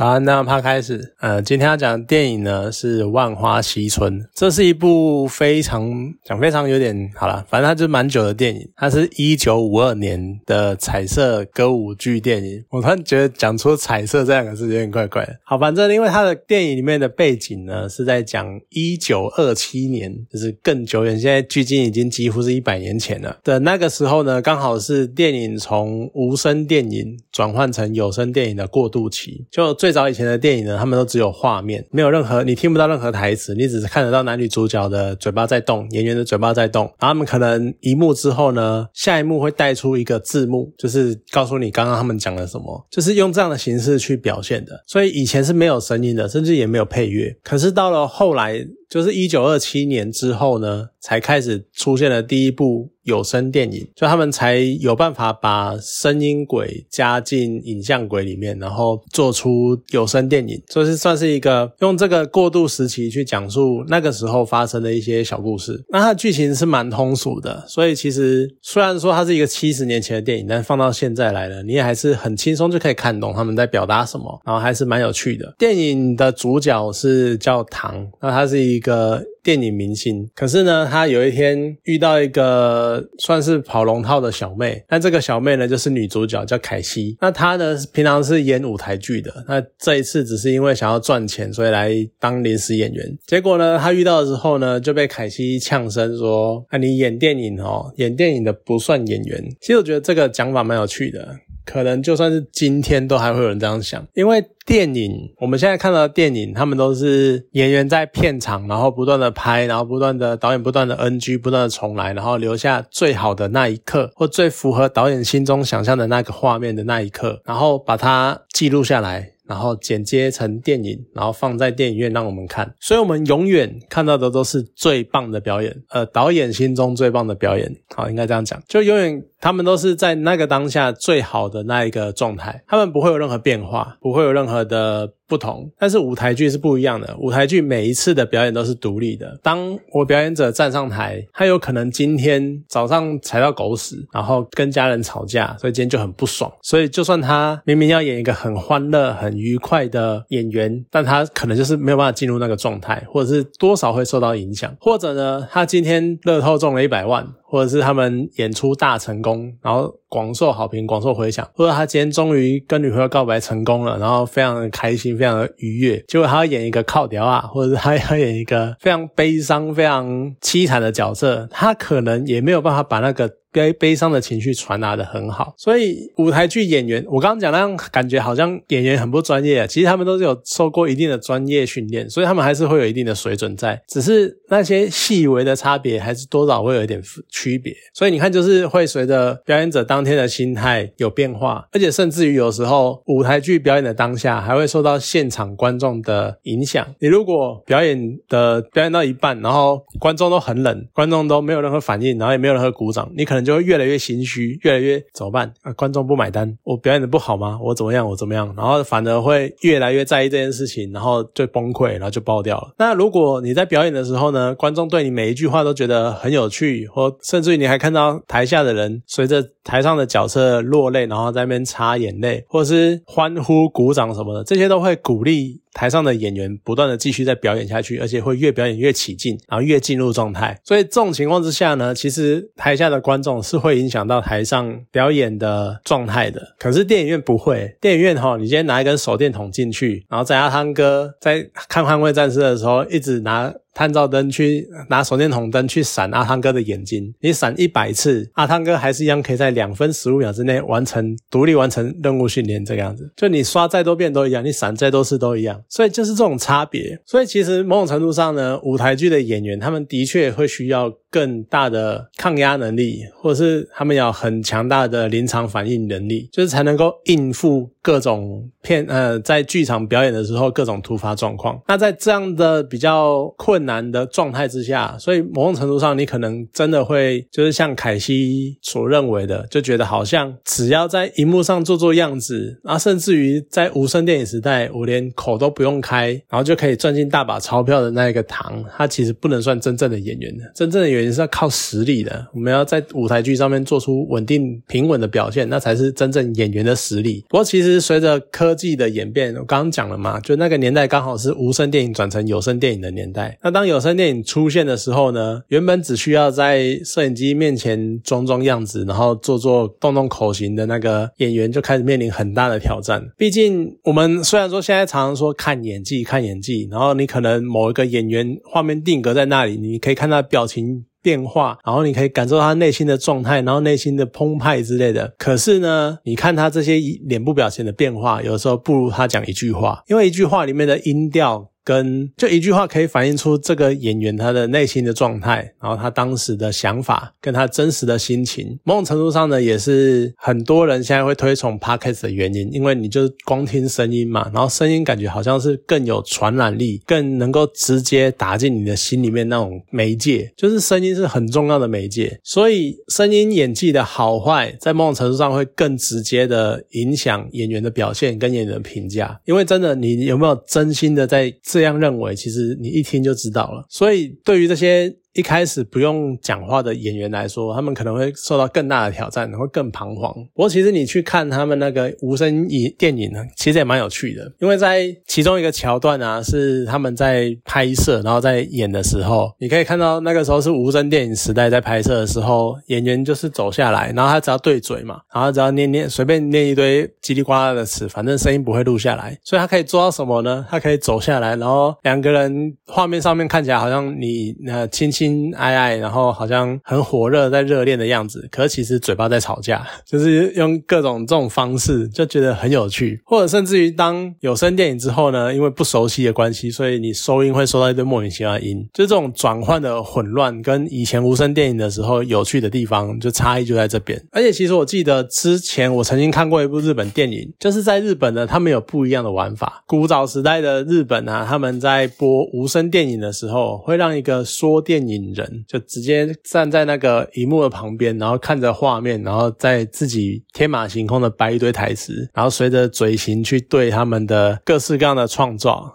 早安，那趴开始。呃，今天要讲的电影呢是《万花嬉春》，这是一部非常讲非常有点好了，反正它就蛮久的电影。它是一九五二年的彩色歌舞剧电影。我突然觉得讲出“彩色”这两个字有点怪怪的。好，反正因为它的电影里面的背景呢是在讲一九二七年，就是更久远，现在距今已经几乎是一百年前了的那个时候呢，刚好是电影从无声电影转换成有声电影的过渡期，就。最最早以前的电影呢，他们都只有画面，没有任何你听不到任何台词，你只是看得到男女主角的嘴巴在动，演员的嘴巴在动，然后他们可能一幕之后呢，下一幕会带出一个字幕，就是告诉你刚刚他们讲了什么，就是用这样的形式去表现的。所以以前是没有声音的，甚至也没有配乐。可是到了后来。就是一九二七年之后呢，才开始出现了第一部有声电影，就他们才有办法把声音轨加进影像轨里面，然后做出有声电影，就是算是一个用这个过渡时期去讲述那个时候发生的一些小故事。那它剧情是蛮通俗的，所以其实虽然说它是一个七十年前的电影，但放到现在来了，你也还是很轻松就可以看懂他们在表达什么，然后还是蛮有趣的。电影的主角是叫唐，那他是一。一个电影明星，可是呢，他有一天遇到一个算是跑龙套的小妹，那这个小妹呢，就是女主角，叫凯西。那她呢，平常是演舞台剧的，那这一次只是因为想要赚钱，所以来当临时演员。结果呢，他遇到的时候呢，就被凯西呛声说：“啊，你演电影哦，演电影的不算演员。”其实我觉得这个讲法蛮有趣的。可能就算是今天都还会有人这样想，因为电影我们现在看到的电影，他们都是演员在片场，然后不断的拍，然后不断的导演不断的 NG，不断的重来，然后留下最好的那一刻，或最符合导演心中想象的那个画面的那一刻，然后把它记录下来。然后剪接成电影，然后放在电影院让我们看，所以我们永远看到的都是最棒的表演，呃，导演心中最棒的表演，好，应该这样讲，就永远他们都是在那个当下最好的那一个状态，他们不会有任何变化，不会有任何的。不同，但是舞台剧是不一样的。舞台剧每一次的表演都是独立的。当我表演者站上台，他有可能今天早上踩到狗屎，然后跟家人吵架，所以今天就很不爽。所以就算他明明要演一个很欢乐、很愉快的演员，但他可能就是没有办法进入那个状态，或者是多少会受到影响。或者呢，他今天乐透中了一百万。或者是他们演出大成功，然后广受好评、广受回响，或者他今天终于跟女朋友告白成功了，然后非常的开心、非常的愉悦，结果他要演一个靠屌啊，或者是他要演一个非常悲伤、非常凄惨的角色，他可能也没有办法把那个。悲悲伤的情绪传达的很好，所以舞台剧演员，我刚刚讲那样感觉好像演员很不专业啊，其实他们都是有受过一定的专业训练，所以他们还是会有一定的水准在，只是那些细微的差别还是多少会有一点区别。所以你看，就是会随着表演者当天的心态有变化，而且甚至于有时候舞台剧表演的当下还会受到现场观众的影响。你如果表演的表演到一半，然后观众都很冷，观众都没有任何反应，然后也没有任何鼓掌，你可能。就会越来越心虚，越来越怎么办啊？观众不买单，我表演的不好吗？我怎么样？我怎么样？然后反而会越来越在意这件事情，然后就崩溃，然后就爆掉了。那如果你在表演的时候呢，观众对你每一句话都觉得很有趣，或甚至于你还看到台下的人随着台上的角色落泪，然后在那边擦眼泪，或者是欢呼、鼓掌什么的，这些都会鼓励。台上的演员不断的继续在表演下去，而且会越表演越起劲，然后越进入状态。所以这种情况之下呢，其实台下的观众是会影响到台上表演的状态的。可是电影院不会，电影院哈，你今天拿一根手电筒进去，然后在阿汤哥在看《捍卫战士》的时候，一直拿。探照灯去拿手电筒灯去闪阿汤哥的眼睛，你闪一百次，阿汤哥还是一样可以在两分十五秒之内完成独立完成任务训练这个样子。就你刷再多遍都一样，你闪再多次都一样。所以就是这种差别。所以其实某种程度上呢，舞台剧的演员他们的确会需要。更大的抗压能力，或者是他们要很强大的临场反应能力，就是才能够应付各种片呃，在剧场表演的时候各种突发状况。那在这样的比较困难的状态之下，所以某种程度上，你可能真的会就是像凯西所认为的，就觉得好像只要在荧幕上做做样子，啊甚至于在无声电影时代，我连口都不用开，然后就可以赚进大把钞票的那一个糖，他其实不能算真正的演员的，真正的演。演员是要靠实力的，我们要在舞台剧上面做出稳定平稳的表现，那才是真正演员的实力。不过其实随着科技的演变，我刚刚讲了嘛，就那个年代刚好是无声电影转成有声电影的年代。那当有声电影出现的时候呢，原本只需要在摄影机面前装装样子，然后做做动动口型的那个演员，就开始面临很大的挑战。毕竟我们虽然说现在常常说看演技，看演技，然后你可能某一个演员画面定格在那里，你可以看他表情变化，然后你可以感受他内心的状态，然后内心的澎湃之类的。可是呢，你看他这些脸部表情的变化，有时候不如他讲一句话，因为一句话里面的音调。跟就一句话可以反映出这个演员他的内心的状态，然后他当时的想法跟他真实的心情，某种程度上呢，也是很多人现在会推崇 podcast 的原因，因为你就光听声音嘛，然后声音感觉好像是更有传染力，更能够直接打进你的心里面那种媒介，就是声音是很重要的媒介，所以声音演技的好坏，在某种程度上会更直接的影响演员的表现跟演员的评价，因为真的你有没有真心的在。这样认为，其实你一听就知道了。所以，对于这些。一开始不用讲话的演员来说，他们可能会受到更大的挑战，会更彷徨。不过，其实你去看他们那个无声影电影呢，其实也蛮有趣的。因为在其中一个桥段啊，是他们在拍摄，然后在演的时候，你可以看到那个时候是无声电影时代，在拍摄的时候，演员就是走下来，然后他只要对嘴嘛，然后只要念念随便念一堆叽里呱啦的词，反正声音不会录下来。所以他可以做到什么呢？他可以走下来，然后两个人画面上面看起来好像你呃亲戚。亲爱爱，然后好像很火热，在热恋的样子，可是其实嘴巴在吵架，就是用各种这种方式，就觉得很有趣。或者甚至于当有声电影之后呢，因为不熟悉的关系，所以你收音会收到一堆莫名其妙的音，就这种转换的混乱，跟以前无声电影的时候有趣的地方，就差异就在这边。而且其实我记得之前我曾经看过一部日本电影，就是在日本呢，他们有不一样的玩法。古早时代的日本啊，他们在播无声电影的时候，会让一个说电影。引人就直接站在那个荧幕的旁边，然后看着画面，然后在自己天马行空的掰一堆台词，然后随着嘴型去对他们的各式各样的创造。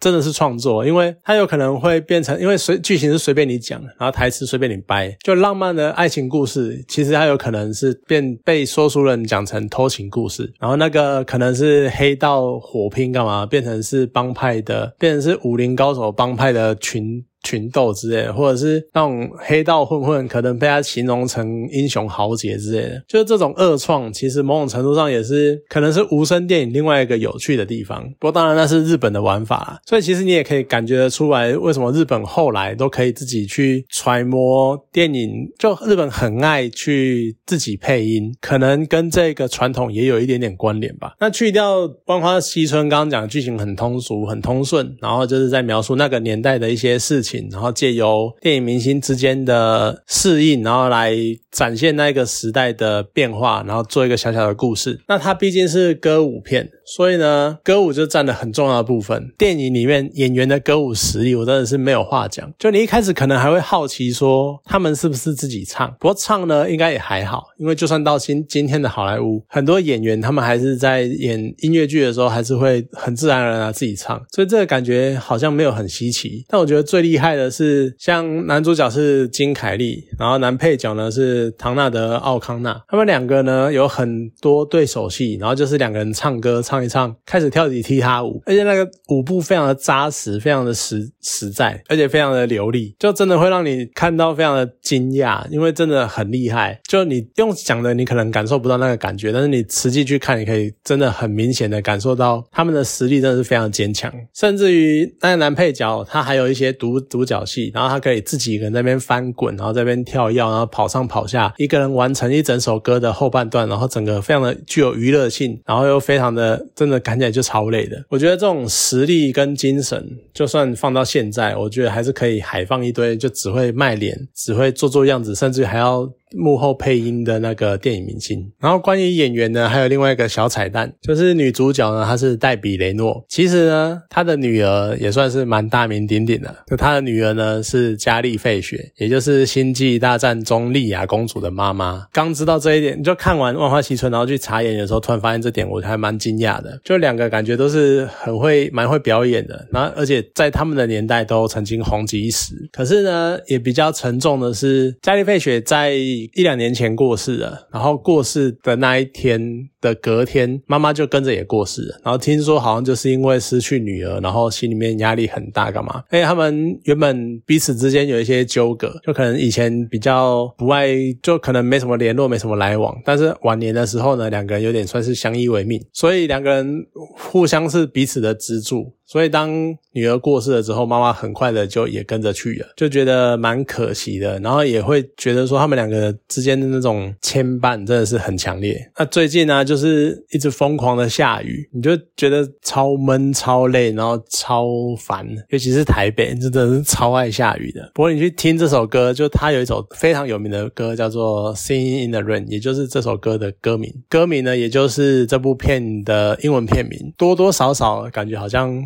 真的是创作，因为它有可能会变成，因为随剧情是随便你讲，然后台词随便你掰，就浪漫的爱情故事，其实它有可能是变被说书人讲成偷情故事，然后那个可能是黑道火拼干嘛，变成是帮派的，变成是武林高手帮派的群。群斗之类的，或者是那种黑道混混，可能被他形容成英雄豪杰之类的，就是这种恶创，其实某种程度上也是可能是无声电影另外一个有趣的地方。不过当然那是日本的玩法，所以其实你也可以感觉得出来，为什么日本后来都可以自己去揣摩电影，就日本很爱去自己配音，可能跟这个传统也有一点点关联吧。那去掉《万花西村》，刚刚讲剧情很通俗、很通顺，然后就是在描述那个年代的一些事情。然后借由电影明星之间的适应，然后来展现那个时代的变化，然后做一个小小的故事。那它毕竟是歌舞片。所以呢，歌舞就占了很重要的部分。电影里面演员的歌舞实力，我真的是没有话讲。就你一开始可能还会好奇说，他们是不是自己唱？不过唱呢，应该也还好，因为就算到今今天的好莱坞，很多演员他们还是在演音乐剧的时候，还是会很自然而然自己唱。所以这个感觉好像没有很稀奇。但我觉得最厉害的是，像男主角是金凯利，然后男配角呢是唐纳德·奥康纳，他们两个呢有很多对手戏，然后就是两个人唱歌唱。唱一唱，开始跳起踢踏舞，而且那个舞步非常的扎实，非常的实实在，而且非常的流利，就真的会让你看到非常的惊讶，因为真的很厉害。就你用讲的，你可能感受不到那个感觉，但是你实际去看，你可以真的很明显的感受到他们的实力真的是非常坚强。甚至于那个男配角，他还有一些独独独角戏，然后他可以自己一个人在那边翻滚，然后在那边跳跃，然后跑上跑下，一个人完成一整首歌的后半段，然后整个非常的具有娱乐性，然后又非常的。真的看起来就超累的。我觉得这种实力跟精神，就算放到现在，我觉得还是可以海放一堆，就只会卖脸，只会做做样子，甚至还要幕后配音的那个电影明星。然后关于演员呢，还有另外一个小彩蛋，就是女主角呢，她是黛比雷诺。其实呢，她的女儿也算是蛮大名鼎鼎的。就她的女儿呢是加利费雪，也就是《星际大战》中莉亚公主的妈妈。刚知道这一点，就看完《万花齐春》，然后去查演员的时候，突然发现这点，我还蛮惊讶的。就两个感觉都是很会、蛮会表演的。然后而且在他们的年代都曾经红极一时。可是呢，也比较沉重的是，加利费雪在一两年前过世了。然后过世的那一天的隔天，妈妈就跟着也过世了。然后听说好像就是因为失去女儿，然后心里面压力很大，干嘛？因为他们原本彼此之间有一些纠葛，就可能以前比较不爱，就可能没什么联络，没什么来往。但是晚年的时候呢，两个人有点算是相依为命，所以两个人互相是彼此的支柱。所以当女儿过世了之后，妈妈很快的就也跟着去了，就觉得蛮可惜的。然后也会觉得说他们两个之间的那种牵绊真的是很强烈。那最近呢，就是一直疯狂的下雨，你就觉得超闷、超累，然后超烦。尤其是台北，真的是超爱下雨的。不过你去听这首歌，就它有一首非常有名的歌叫做《Sing in the Rain》，也就是这首歌的歌名。歌名呢，也就是这部片的英文片名。多多少少感觉好像。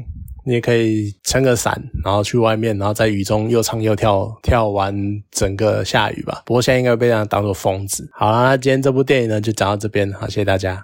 你也可以撑个伞，然后去外面，然后在雨中又唱又跳，跳完整个下雨吧。不过现在应该被人当做疯子。好啦，那今天这部电影呢就讲到这边，好，谢谢大家。